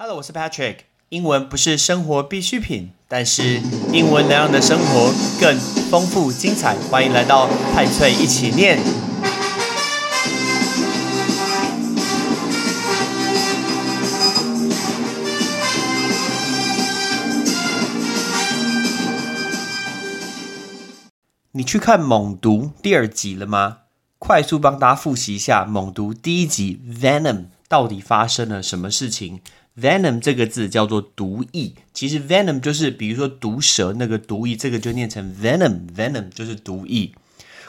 Hello，我是 Patrick。英文不是生活必需品，但是英文能让你的生活更丰富精彩。欢迎来到派翠一起念。你去看《猛毒》第二集了吗？快速帮大家复习一下《猛毒》第一集 Venom 到底发生了什么事情。Venom 这个字叫做毒液，其实 Venom 就是比如说毒蛇那个毒液，这个就念成 Venom，Venom 就是毒液。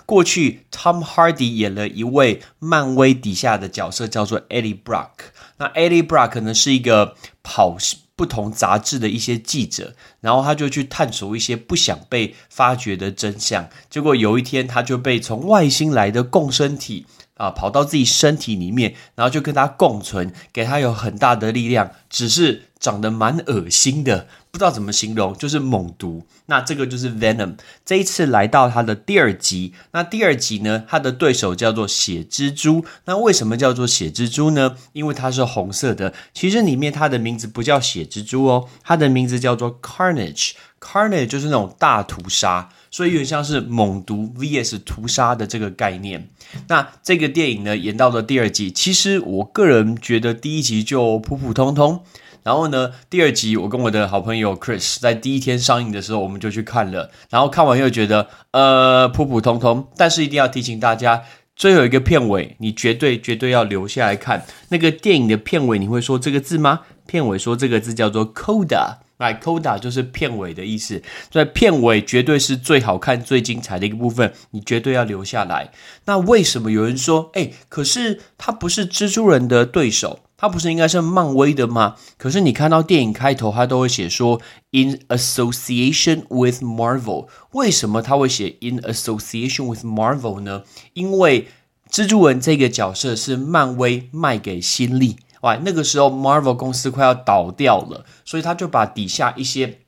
过去 Tom Hardy 演了一位漫威底下的角色叫做 Eddie Brock，那 Eddie Brock 呢是一个跑不同杂志的一些记者，然后他就去探索一些不想被发掘的真相，结果有一天他就被从外星来的共生体。啊，跑到自己身体里面，然后就跟他共存，给他有很大的力量，只是长得蛮恶心的，不知道怎么形容，就是猛毒。那这个就是 Venom。这一次来到他的第二集，那第二集呢，他的对手叫做血蜘蛛。那为什么叫做血蜘蛛呢？因为它是红色的。其实里面它的名字不叫血蜘蛛哦，它的名字叫做 Carnage。Carnage 就是那种大屠杀。所以有点像是猛毒 vs 屠杀的这个概念。那这个电影呢，演到了第二集，其实我个人觉得第一集就普普通通。然后呢，第二集我跟我的好朋友 Chris 在第一天上映的时候，我们就去看了。然后看完又觉得呃普普通通，但是一定要提醒大家，最后一个片尾，你绝对绝对要留下来看那个电影的片尾。你会说这个字吗？片尾说这个字叫做 Coda。来，coda 就是片尾的意思，在片尾绝对是最好看、最精彩的一个部分，你绝对要留下来。那为什么有人说，哎，可是他不是蜘蛛人的对手，他不是应该是漫威的吗？可是你看到电影开头，他都会写说 in association with Marvel，为什么他会写 in association with Marvel 呢？因为蜘蛛人这个角色是漫威卖给新力。哇，那个时候 Marvel 公司快要倒掉了，所以他就把底下一些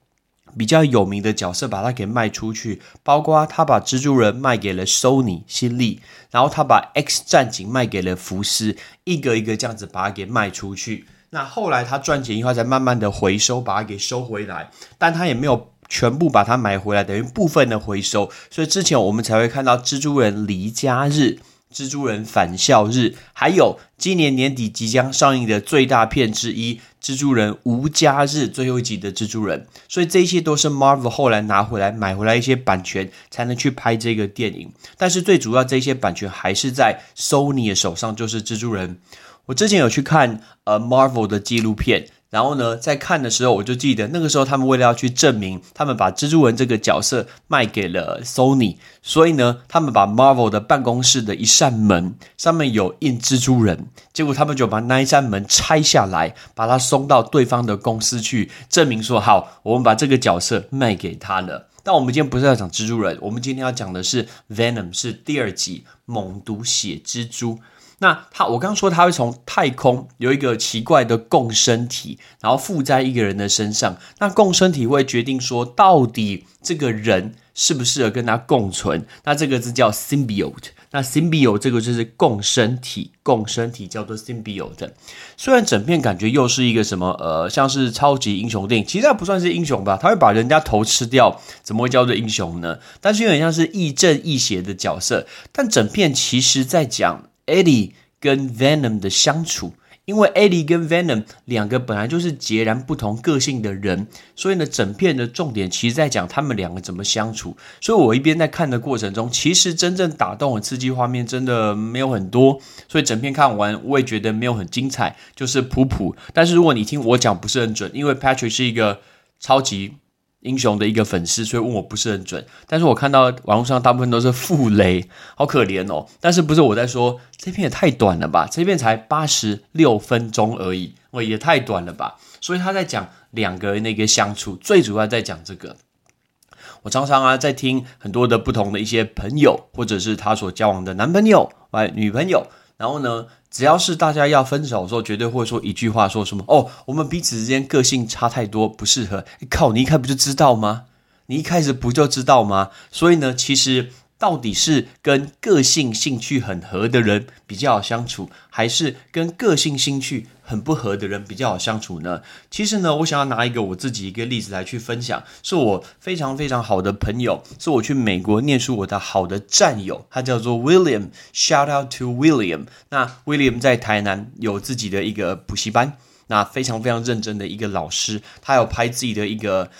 比较有名的角色把它给卖出去，包括他把蜘蛛人卖给了 Sony 新力，然后他把 X 战警卖给了福斯，一个一个这样子把它给卖出去。那后来他赚钱以后，才慢慢的回收，把它给收回来，但他也没有全部把它买回来，等于部分的回收。所以之前我们才会看到蜘蛛人离家日。蜘蛛人返校日，还有今年年底即将上映的最大片之一《蜘蛛人无家日》最后一集的蜘蛛人，所以这些都是 Marvel 后来拿回来买回来一些版权，才能去拍这个电影。但是最主要这些版权还是在 Sony 的手上，就是蜘蛛人。我之前有去看呃 Marvel 的纪录片。然后呢，在看的时候，我就记得那个时候，他们为了要去证明他们把蜘蛛人这个角色卖给了 Sony，所以呢，他们把 Marvel 的办公室的一扇门上面有印蜘蛛人，结果他们就把那一扇门拆下来，把它送到对方的公司去证明说，好，我们把这个角色卖给他了。但我们今天不是要讲蜘蛛人，我们今天要讲的是 Venom，是第二集猛毒血蜘蛛。那他，我刚刚说他会从太空有一个奇怪的共生体，然后附在一个人的身上。那共生体会决定说，到底这个人适不适合跟他共存。那这个字叫 symbiote。那 symbiote 这个就是共生体，共生体叫做 symbiote。虽然整片感觉又是一个什么呃，像是超级英雄电影，其实它不算是英雄吧？他会把人家头吃掉，怎么会叫做英雄呢？但是有点像是亦正亦邪的角色。但整片其实在讲。Eddie 跟 Venom 的相处，因为 Eddie 跟 Venom 两个本来就是截然不同个性的人，所以呢，整片的重点其实在讲他们两个怎么相处。所以我一边在看的过程中，其实真正打动我刺激画面真的没有很多，所以整片看完我也觉得没有很精彩，就是普普。但是如果你听我讲不是很准，因为 Patrick 是一个超级。英雄的一个粉丝，所以问我不是很准。但是我看到网络上大部分都是傅雷，好可怜哦。但是不是我在说这片也太短了吧？这片才八十六分钟而已，我，也太短了吧？所以他在讲两个人的一个相处，最主要在讲这个。我常常啊在听很多的不同的一些朋友，或者是他所交往的男朋友、哎女朋友。然后呢，只要是大家要分手的时候，绝对会说一句话，说什么哦，我们彼此之间个性差太多，不适合。靠，你一开不就知道吗？你一开始不就知道吗？所以呢，其实到底是跟个性兴趣很合的人比较好相处，还是跟个性兴趣很不合的人比较好相处呢？其实呢，我想要拿一个我自己一个例子来去分享，是我非常非常好的朋友，是我去美国念书我的好的战友，他叫做 William。Shout out to William。那 William 在台南有自己的一个补习班，那非常非常认真的一个老师，他有拍自己的一个。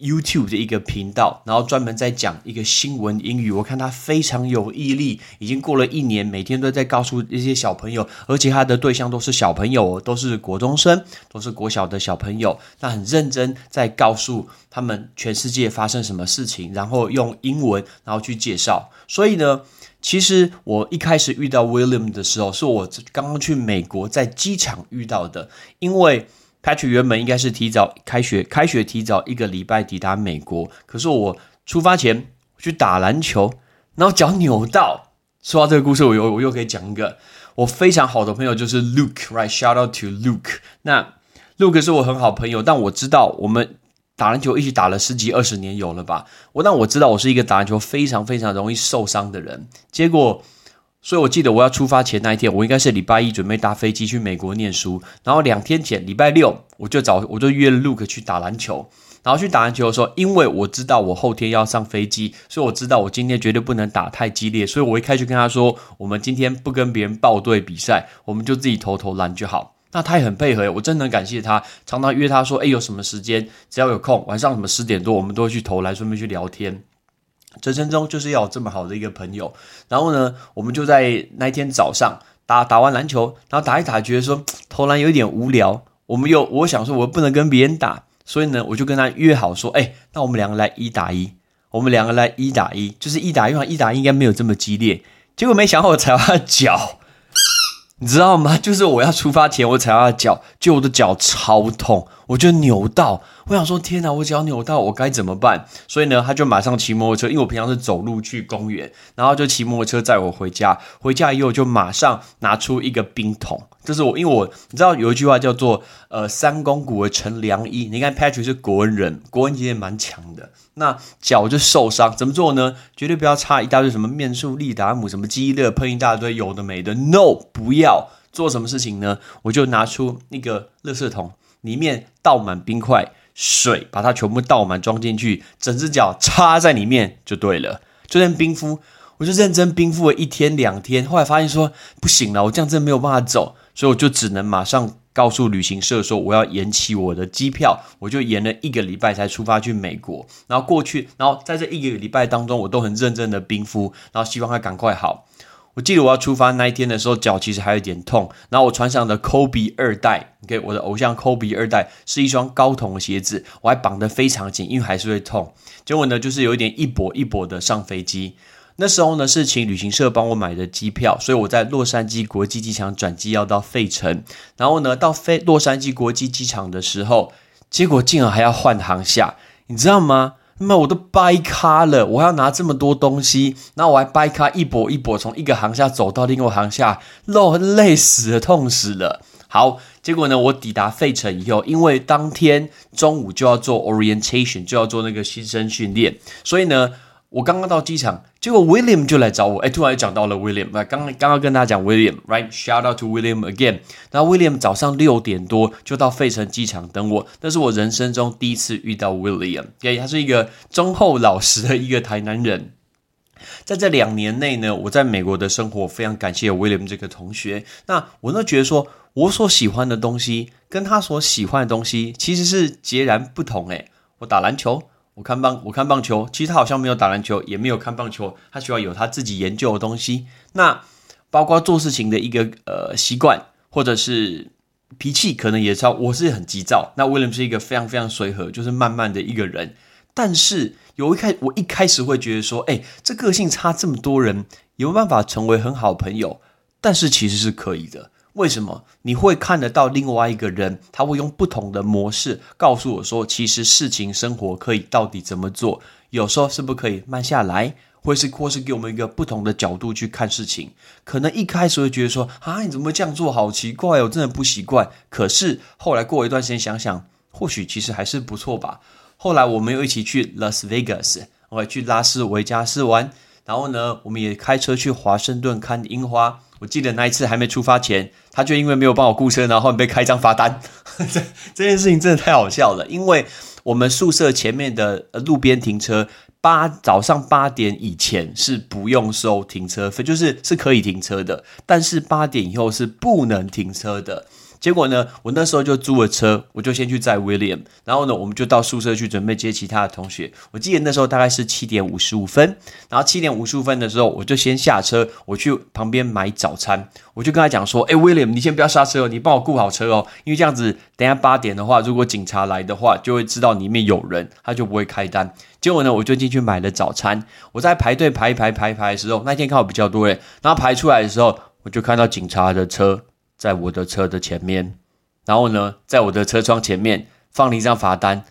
YouTube 的一个频道，然后专门在讲一个新闻英语。我看他非常有毅力，已经过了一年，每天都在告诉一些小朋友，而且他的对象都是小朋友，都是国中生，都是国小的小朋友。他很认真在告诉他们全世界发生什么事情，然后用英文然后去介绍。所以呢，其实我一开始遇到 William 的时候，是我刚刚去美国在机场遇到的，因为。Patch 原本应该是提早开学，开学提早一个礼拜抵达美国。可是我出发前去打篮球，然后脚扭到。说到这个故事，我又我又可以讲一个我非常好的朋友，就是 Luke，right？Shout out to Luke。那 Luke 是我很好朋友，但我知道我们打篮球一起打了十几二十年有了吧？我但我知道我是一个打篮球非常非常容易受伤的人。结果。所以，我记得我要出发前那一天，我应该是礼拜一准备搭飞机去美国念书。然后两天前，礼拜六，我就找我就约了 Luke 去打篮球。然后去打篮球的时候，因为我知道我后天要上飞机，所以我知道我今天绝对不能打太激烈。所以我一开始跟他说，我们今天不跟别人报队比赛，我们就自己投投篮就好。那他也很配合，我真的很感谢他，常常约他说，哎，有什么时间，只要有空，晚上什么十点多，我们都会去投篮，顺便去聊天。人生中就是要这么好的一个朋友，然后呢，我们就在那一天早上打打完篮球，然后打一打，觉得说投篮有点无聊，我们又我想说，我不能跟别人打，所以呢，我就跟他约好说，哎，那我们两个来一打一，我们两个来一打一，就是一打一嘛，一打一应该没有这么激烈，结果没想到我踩到他脚，你知道吗？就是我要出发前我踩到他脚，就我的脚超痛。我就扭到，我想说天哪，我脚扭到，我该怎么办？所以呢，他就马上骑摩托车，因为我平常是走路去公园，然后就骑摩托车载我回家。回家以后就马上拿出一个冰桶，就是我，因为我你知道有一句话叫做呃三公骨成良医。你看 Patrick 是国文人，国文其实蛮强的，那脚就受伤，怎么做呢？绝对不要擦一大堆什么面素、利达姆、什么基乐，喷一大堆有的没的。No，不要做什么事情呢？我就拿出那个垃圾桶。里面倒满冰块、水，把它全部倒满装进去，整只脚插在里面就对了。就这样冰敷，我就认真冰敷了一天两天，后来发现说不行了，我这样真的没有办法走，所以我就只能马上告诉旅行社说我要延期我的机票，我就延了一个礼拜才出发去美国。然后过去，然后在这一个礼拜当中，我都很认真的冰敷，然后希望它赶快好。我记得我要出发那一天的时候，脚其实还有点痛。然后我穿上的 Kobe 二代，OK，我的偶像 Kobe 二代是一双高筒的鞋子，我还绑得非常紧，因为还是会痛。结果呢，就是有一点一跛一跛的上飞机。那时候呢，是请旅行社帮我买的机票，所以我在洛杉矶国际机场转机要到费城。然后呢，到飞洛杉矶国际机场的时候，结果竟然还要换航下，你知道吗？那么我都掰咖了，我要拿这么多东西，然后我还掰咖一跛一跛从一个航下走到另一个航下，累累死了，痛死了。好，结果呢，我抵达费城以后，因为当天中午就要做 orientation，就要做那个新生训练，所以呢。我刚刚到机场，结果 William 就来找我。哎，突然讲到了 William，刚刚刚刚跟大家讲 William，right？Shout out to William again。那 William 早上六点多就到费城机场等我，那是我人生中第一次遇到 William。对，他是一个忠厚老实的一个台南人。在这两年内呢，我在美国的生活非常感谢 William 这个同学。那我都觉得说，我所喜欢的东西跟他所喜欢的东西其实是截然不同。诶，我打篮球。我看棒，我看棒球，其实他好像没有打篮球，也没有看棒球，他需要有他自己研究的东西。那包括做事情的一个呃习惯，或者是脾气，可能也超。我是很急躁，那威廉是一个非常非常随和，就是慢慢的一个人。但是有一开，我一开始会觉得说，哎，这个性差这么多人，有没有办法成为很好朋友？但是其实是可以的。为什么你会看得到另外一个人？他会用不同的模式告诉我说，其实事情生活可以到底怎么做？有时候是不是可以慢下来，或是或是给我们一个不同的角度去看事情？可能一开始会觉得说啊，你怎么这样做？好奇怪哦，真的不习惯。可是后来过一段时间想想，或许其实还是不错吧。后来我们又一起去 Las Vegas，我去拉斯维加斯玩。然后呢，我们也开车去华盛顿看樱花。我记得那一次还没出发前，他就因为没有帮我雇车，然后被开张罚单。这这件事情真的太好笑了，因为我们宿舍前面的路边停车，八早上八点以前是不用收停车费，就是是可以停车的，但是八点以后是不能停车的。结果呢，我那时候就租了车，我就先去载 William，然后呢，我们就到宿舍去准备接其他的同学。我记得那时候大概是七点五十五分，然后七点五十五分的时候，我就先下车，我去旁边买早餐。我就跟他讲说：“哎，William，你先不要刹车哦，你帮我顾好车哦，因为这样子，等下八点的话，如果警察来的话，就会知道里面有人，他就不会开单。”结果呢，我就进去买了早餐。我在排队排一排排一排的时候，那天刚好比较多人，然后排出来的时候，我就看到警察的车。在我的车的前面，然后呢，在我的车窗前面放了一张罚单。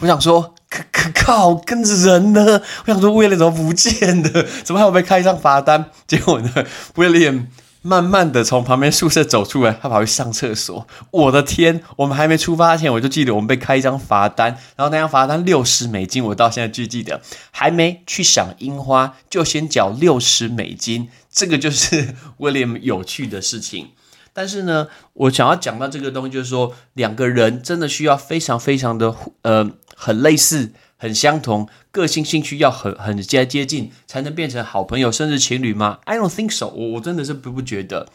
我想说，可可靠，跟着人呢？我想说，威廉怎么不见的？怎么还有被开一张罚单？结果呢，威廉慢慢的从旁边宿舍走出来，他跑去上厕所。我的天！我们还没出发前，我就记得我们被开一张罚单，然后那张罚单六十美金，我到现在就记得。还没去赏樱花，就先缴六十美金，这个就是 威廉有趣的事情。但是呢，我想要讲到这个东西，就是说两个人真的需要非常非常的呃很类似、很相同，个性、兴趣要很很接接近，才能变成好朋友，甚至情侣吗？I don't think so，我我真的是不不觉得。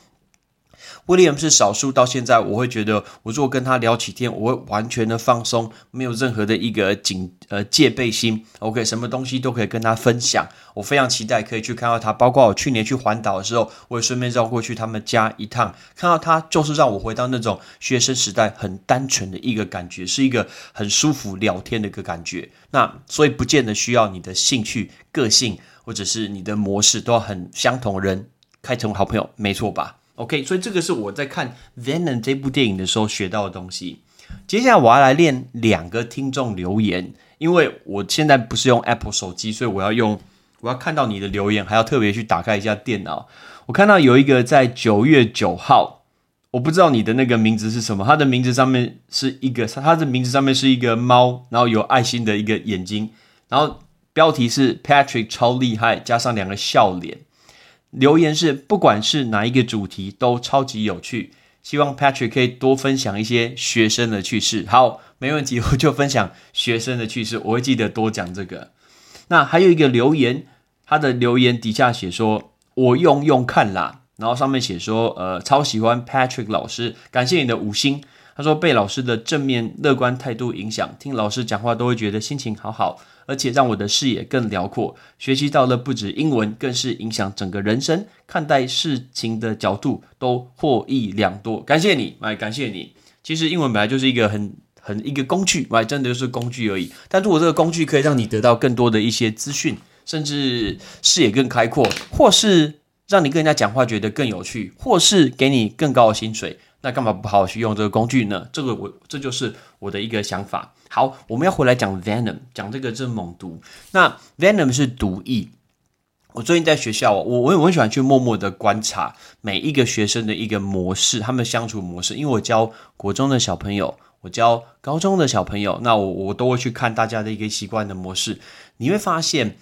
威廉是少数，到现在我会觉得，我如果跟他聊起天，我会完全的放松，没有任何的一个警呃戒备心。OK，什么东西都可以跟他分享。我非常期待可以去看到他，包括我去年去环岛的时候，我也顺便绕过去他们家一趟，看到他就是让我回到那种学生时代很单纯的一个感觉，是一个很舒服聊天的一个感觉。那所以不见得需要你的兴趣、个性或者是你的模式都要很相同，人开成好朋友，没错吧？OK，所以这个是我在看《Venom》这部电影的时候学到的东西。接下来我要来练两个听众留言，因为我现在不是用 Apple 手机，所以我要用我要看到你的留言，还要特别去打开一下电脑。我看到有一个在九月九号，我不知道你的那个名字是什么，他的名字上面是一个，他的名字上面是一个猫，然后有爱心的一个眼睛，然后标题是 Patrick 超厉害，加上两个笑脸。留言是，不管是哪一个主题都超级有趣，希望 Patrick 可以多分享一些学生的趣事。好，没问题，我就分享学生的趣事，我会记得多讲这个。那还有一个留言，他的留言底下写说：“我用用看啦。”然后上面写说：“呃，超喜欢 Patrick 老师，感谢你的五星。”他说：“被老师的正面乐观态度影响，听老师讲话都会觉得心情好好。”而且让我的视野更辽阔，学习到了不止英文，更是影响整个人生，看待事情的角度都获益良多。感谢你，哎，感谢你。其实英文本来就是一个很很一个工具，哎，真的就是工具而已。但如果这个工具可以让你得到更多的一些资讯，甚至视野更开阔，或是让你跟人家讲话觉得更有趣，或是给你更高的薪水。那干嘛不好好去用这个工具呢？这个我这就是我的一个想法。好，我们要回来讲 venom，讲这个是猛毒。那 venom 是毒液。我最近在学校，我我我很喜欢去默默的观察每一个学生的一个模式，他们相处模式。因为我教国中的小朋友，我教高中的小朋友，那我我都会去看大家的一个习惯的模式。你会发现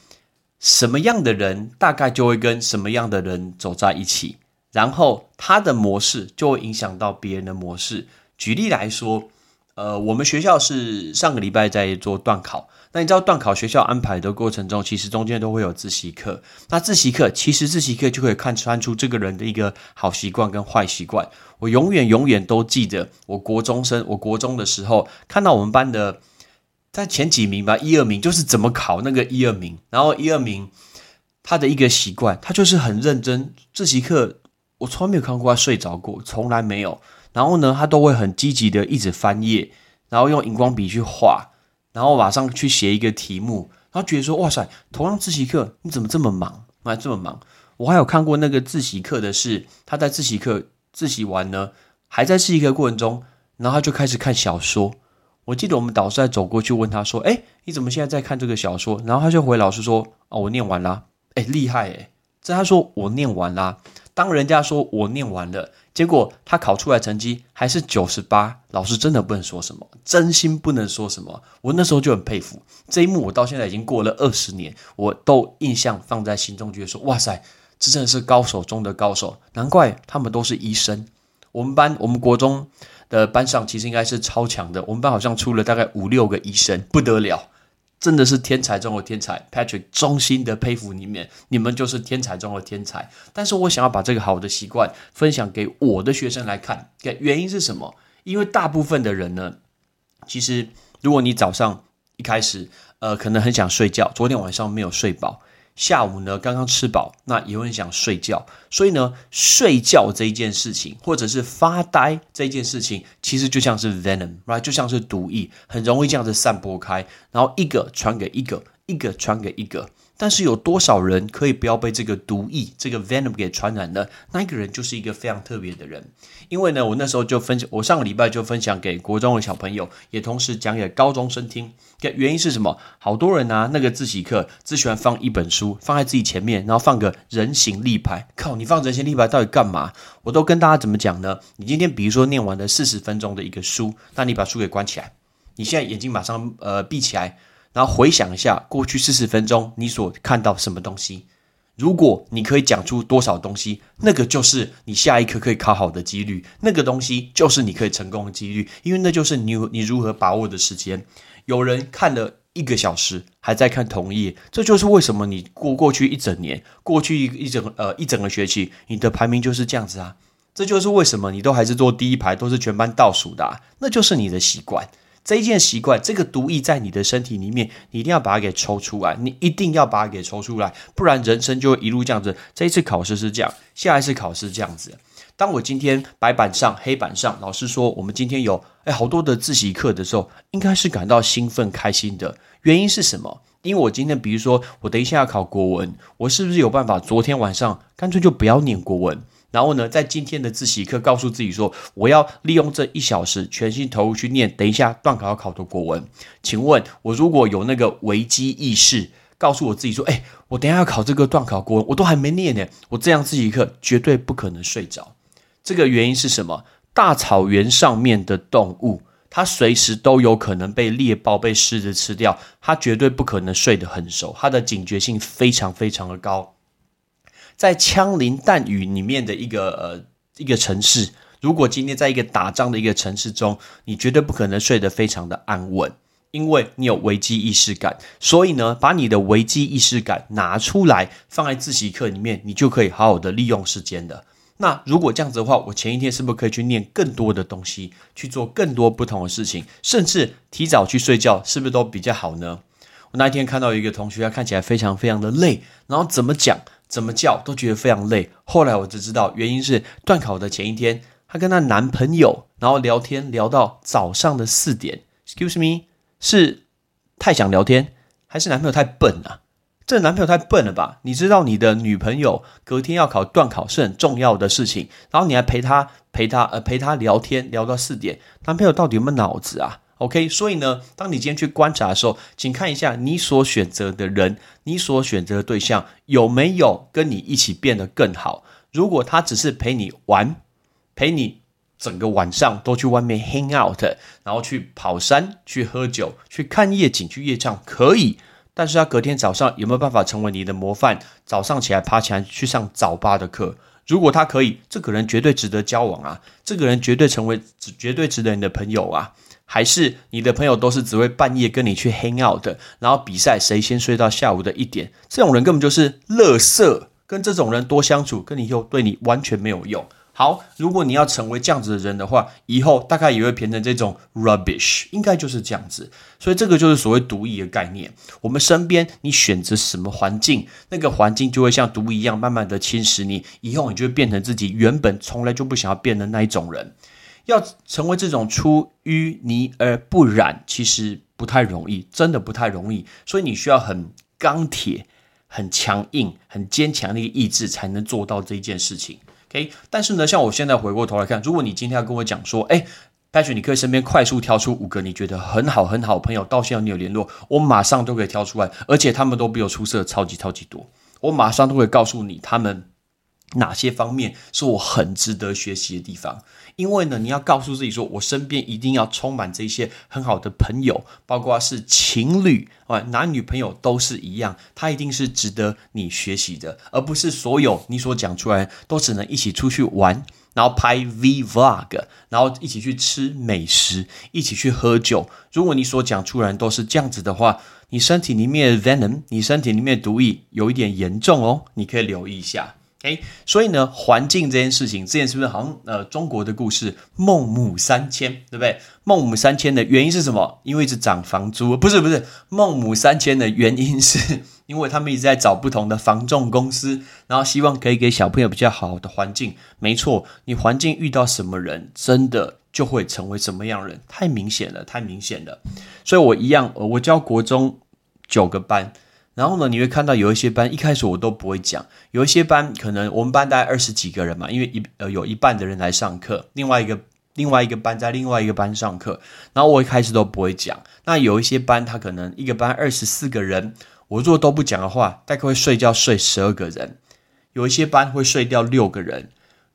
什么样的人，大概就会跟什么样的人走在一起。然后他的模式就会影响到别人的模式。举例来说，呃，我们学校是上个礼拜在做段考。那你知道段考学校安排的过程中，其实中间都会有自习课。那自习课其实自习课就可以看穿出这个人的一个好习惯跟坏习惯。我永远永远都记得，我国中生，我国中的时候看到我们班的在前几名吧，一二名就是怎么考那个一二名。然后一二名他的一个习惯，他就是很认真自习课。我从来没有看过他睡着过，从来没有。然后呢，他都会很积极的一直翻页，然后用荧光笔去画，然后马上去写一个题目。然后觉得说：“哇塞，同样自习课你怎么这么忙？还这么忙？”我还有看过那个自习课的是，他在自习课自习完呢，还在自习课过程中，然后他就开始看小说。我记得我们导师在走过去问他说：“哎，你怎么现在在看这个小说？”然后他就回老师说：“哦，我念完啦。”哎，厉害哎！这他说我念完啦。当人家说我念完了，结果他考出来成绩还是九十八，老师真的不能说什么，真心不能说什么。我那时候就很佩服这一幕，我到现在已经过了二十年，我都印象放在心中，觉得说哇塞，这真的是高手中的高手，难怪他们都是医生。我们班，我们国中的班上其实应该是超强的，我们班好像出了大概五六个医生，不得了。真的是天才中的天才，Patrick，衷心的佩服你们，你们就是天才中的天才。但是我想要把这个好的习惯分享给我的学生来看，原因是什么？因为大部分的人呢，其实如果你早上一开始，呃，可能很想睡觉，昨天晚上没有睡饱。下午呢，刚刚吃饱，那也会想睡觉，所以呢，睡觉这一件事情，或者是发呆这一件事情，其实就像是 venom，right，就像是毒液，很容易这样子散播开，然后一个传给一个，一个传给一个。但是有多少人可以不要被这个毒液、这个 venom 给传染呢？那一个人就是一个非常特别的人。因为呢，我那时候就分享，我上个礼拜就分享给国中的小朋友，也同时讲给高中生听。原因是什么？好多人啊，那个自习课只喜欢放一本书放在自己前面，然后放个人形立牌。靠，你放人形立牌到底干嘛？我都跟大家怎么讲呢？你今天比如说念完了四十分钟的一个书，那你把书给关起来，你现在眼睛马上呃闭起来。然后回想一下过去四十分钟你所看到什么东西，如果你可以讲出多少东西，那个就是你下一刻可以考好的几率，那个东西就是你可以成功的几率，因为那就是你你如何把握的时间。有人看了一个小时还在看同一页，这就是为什么你过过去一整年，过去一一整呃一整个学期，你的排名就是这样子啊。这就是为什么你都还是坐第一排，都是全班倒数的，啊那就是你的习惯。这一件习惯，这个毒液在你的身体里面，你一定要把它给抽出来。你一定要把它给抽出来，不然人生就会一路这样子。这一次考试是这样，下一次考试这样子。当我今天白板上、黑板上，老师说我们今天有哎好多的自习课的时候，应该是感到兴奋、开心的。原因是什么？因为我今天，比如说我等一下要考国文，我是不是有办法？昨天晚上干脆就不要念国文。然后呢，在今天的自习课，告诉自己说，我要利用这一小时全心投入去念。等一下段考要考的国文，请问我如果有那个危机意识，告诉我自己说，哎，我等下要考这个段考国文，我都还没念呢，我这样自习课绝对不可能睡着。这个原因是什么？大草原上面的动物，它随时都有可能被猎豹、被狮子吃掉，它绝对不可能睡得很熟，它的警觉性非常非常的高。在枪林弹雨里面的一个呃一个城市，如果今天在一个打仗的一个城市中，你绝对不可能睡得非常的安稳，因为你有危机意识感。所以呢，把你的危机意识感拿出来，放在自习课里面，你就可以好好的利用时间的。那如果这样子的话，我前一天是不是可以去念更多的东西，去做更多不同的事情，甚至提早去睡觉，是不是都比较好呢？我那一天看到一个同学，他看起来非常非常的累，然后怎么讲？怎么叫都觉得非常累。后来我就知道，原因是断考的前一天，她跟她男朋友然后聊天聊到早上的四点。Excuse me，是太想聊天，还是男朋友太笨啊？这男朋友太笨了吧？你知道你的女朋友隔天要考断考是很重要的事情，然后你还陪她陪她呃陪她聊天聊到四点，男朋友到底有没有脑子啊？OK，所以呢，当你今天去观察的时候，请看一下你所选择的人，你所选择的对象有没有跟你一起变得更好。如果他只是陪你玩，陪你整个晚上都去外面 hang out，然后去跑山、去喝酒、去看夜景、去夜唱，可以。但是他隔天早上有没有办法成为你的模范？早上起来爬起来去上早八的课，如果他可以，这个人绝对值得交往啊！这个人绝对成为绝对值得你的朋友啊！还是你的朋友都是只会半夜跟你去 hang out 的，然后比赛谁先睡到下午的一点，这种人根本就是垃圾。跟这种人多相处，跟你又对你完全没有用。好，如果你要成为这样子的人的话，以后大概也会变成这种 rubbish，应该就是这样子。所以这个就是所谓毒液的概念。我们身边你选择什么环境，那个环境就会像毒一样，慢慢的侵蚀你，以后你就会变成自己原本从来就不想要变的那一种人。要成为这种出淤泥而不染，其实不太容易，真的不太容易。所以你需要很钢铁、很强硬、很坚强的一个意志，才能做到这一件事情。OK，但是呢，像我现在回过头来看，如果你今天要跟我讲说，哎，Patrick，你可以身边快速挑出五个你觉得很好很好的朋友，到现在你有联络，我马上都可以挑出来，而且他们都比我出色超级超级多，我马上都会告诉你他们。哪些方面是我很值得学习的地方？因为呢，你要告诉自己说，我身边一定要充满这些很好的朋友，包括是情侣啊，男女朋友都是一样，他一定是值得你学习的，而不是所有你所讲出来都只能一起出去玩，然后拍 V Vlog，然后一起去吃美食，一起去喝酒。如果你所讲出来都是这样子的话，你身体里面的 venom，你身体里面的毒液有一点严重哦，你可以留意一下。哎，所以呢，环境这件事情，之前是不是好像呃中国的故事孟母三迁，对不对？孟母三迁的原因是什么？因为一直涨房租，不是不是，孟母三迁的原因是 因为他们一直在找不同的房仲公司，然后希望可以给小朋友比较好的环境。没错，你环境遇到什么人，真的就会成为什么样人，太明显了，太明显了。所以我一样，我教国中九个班。然后呢，你会看到有一些班一开始我都不会讲，有一些班可能我们班大概二十几个人嘛，因为一呃有一半的人来上课，另外一个另外一个班在另外一个班上课，然后我一开始都不会讲。那有一些班他可能一个班二十四个人，我如果都不讲的话，大概会睡觉睡十二个人。有一些班会睡掉六个人，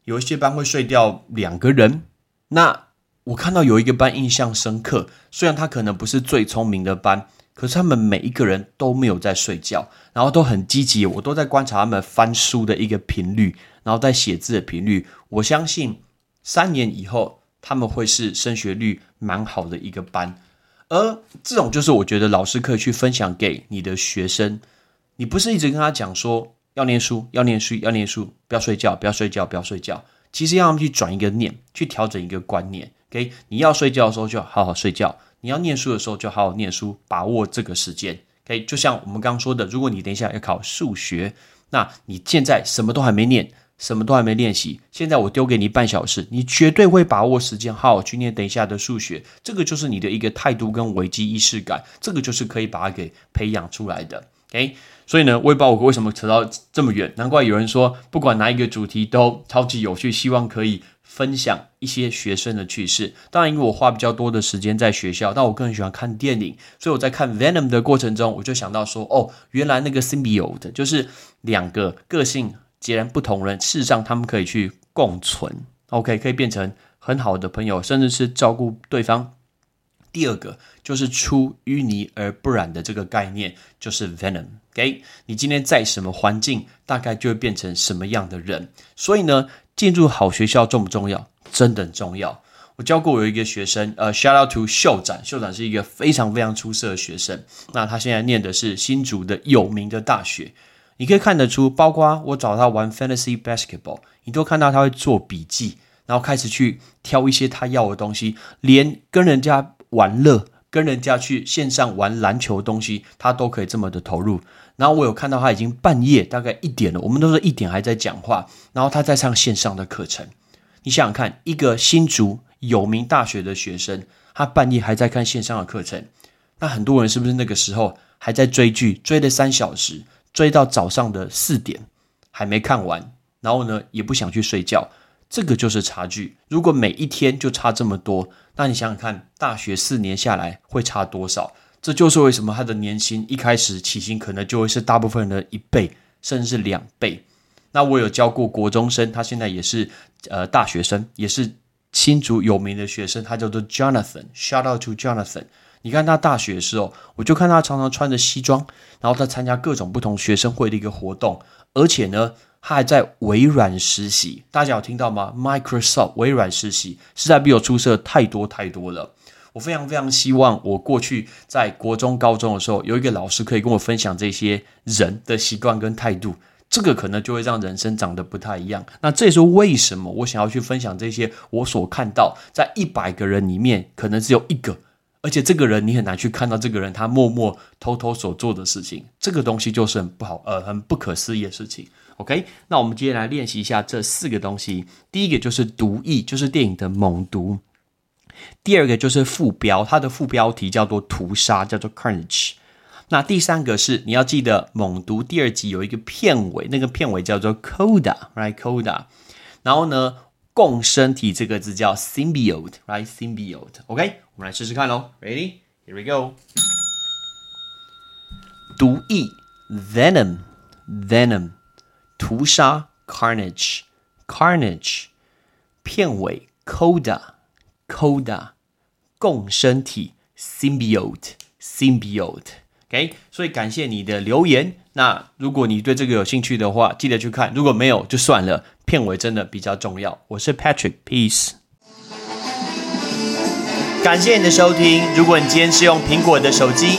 有一些班会睡掉两个人。那我看到有一个班印象深刻，虽然他可能不是最聪明的班。可是他们每一个人都没有在睡觉，然后都很积极。我都在观察他们翻书的一个频率，然后在写字的频率。我相信三年以后他们会是升学率蛮好的一个班。而这种就是我觉得老师可以去分享给你的学生。你不是一直跟他讲说要念书，要念书，要念书，不要睡觉，不要睡觉，不要睡觉。其实要他们去转一个念，去调整一个观念。OK，你要睡觉的时候就好好睡觉。你要念书的时候就好好念书，把握这个时间。OK，就像我们刚刚说的，如果你等一下要考数学，那你现在什么都还没念，什么都还没练习，现在我丢给你半小时，你绝对会把握时间，好好去念等一下的数学。这个就是你的一个态度跟危机意识感，这个就是可以把它给培养出来的。OK，所以呢，我也不知道我为什么扯到这么远，难怪有人说不管哪一个主题都超级有趣，希望可以。分享一些学生的趣事。当然，因为我花比较多的时间在学校，但我更喜欢看电影，所以我在看 Venom 的过程中，我就想到说，哦，原来那个 symbiote 就是两个个性截然不同人，事实上他们可以去共存，OK，可以变成很好的朋友，甚至是照顾对方。第二个就是出淤泥而不染的这个概念，就是 Venom。OK，你今天在什么环境，大概就会变成什么样的人。所以呢。进入好学校重不重要？真的很重要。我教过有一个学生，呃，shout out to 秀展，秀展是一个非常非常出色的学生。那他现在念的是新竹的有名的大学。你可以看得出，包括我找他玩 fantasy basketball，你都看到他会做笔记，然后开始去挑一些他要的东西，连跟人家玩乐。跟人家去线上玩篮球东西，他都可以这么的投入。然后我有看到他已经半夜大概一点了，我们都是一点还在讲话，然后他在上线上的课程。你想想看，一个新竹有名大学的学生，他半夜还在看线上的课程，那很多人是不是那个时候还在追剧，追了三小时，追到早上的四点还没看完，然后呢也不想去睡觉。这个就是差距。如果每一天就差这么多，那你想想看，大学四年下来会差多少？这就是为什么他的年薪一开始起薪可能就会是大部分人的一倍，甚至是两倍。那我有教过国中生，他现在也是呃大学生，也是新竹有名的学生，他叫做 Jonathan。Shout out to Jonathan！你看他大学的时候，我就看他常常穿着西装，然后他参加各种不同学生会的一个活动，而且呢。他还在微软实习，大家有听到吗？Microsoft 微软实习，实在比我出色太多太多了。我非常非常希望，我过去在国中、高中的时候，有一个老师可以跟我分享这些人的习惯跟态度，这个可能就会让人生长得不太一样。那这也是为什么我想要去分享这些我所看到，在一百个人里面，可能只有一个。而且这个人你很难去看到这个人他默默偷偷所做的事情，这个东西就是很不好呃很不可思议的事情。OK，那我们接下来练习一下这四个东西。第一个就是毒液，就是电影的猛毒；第二个就是副标，它的副标题叫做屠杀，叫做 Carnage。那第三个是你要记得猛毒第二集有一个片尾，那个片尾叫做 Coda，right？Coda。然后呢？共生体这个字叫 symbiote，right？symbiote，OK，我们来试试看喽。Ready？Here we go。毒液 venom，venom，屠杀 carnage，carnage，片尾，coda Coda，共生体 symbiote，symbiote。OK，所以感谢你的留言。那如果你对这个有兴趣的话，记得去看；如果没有，就算了。片尾真的比较重要。我是 Patrick，Peace。感谢你的收听。如果你今天是用苹果的手机，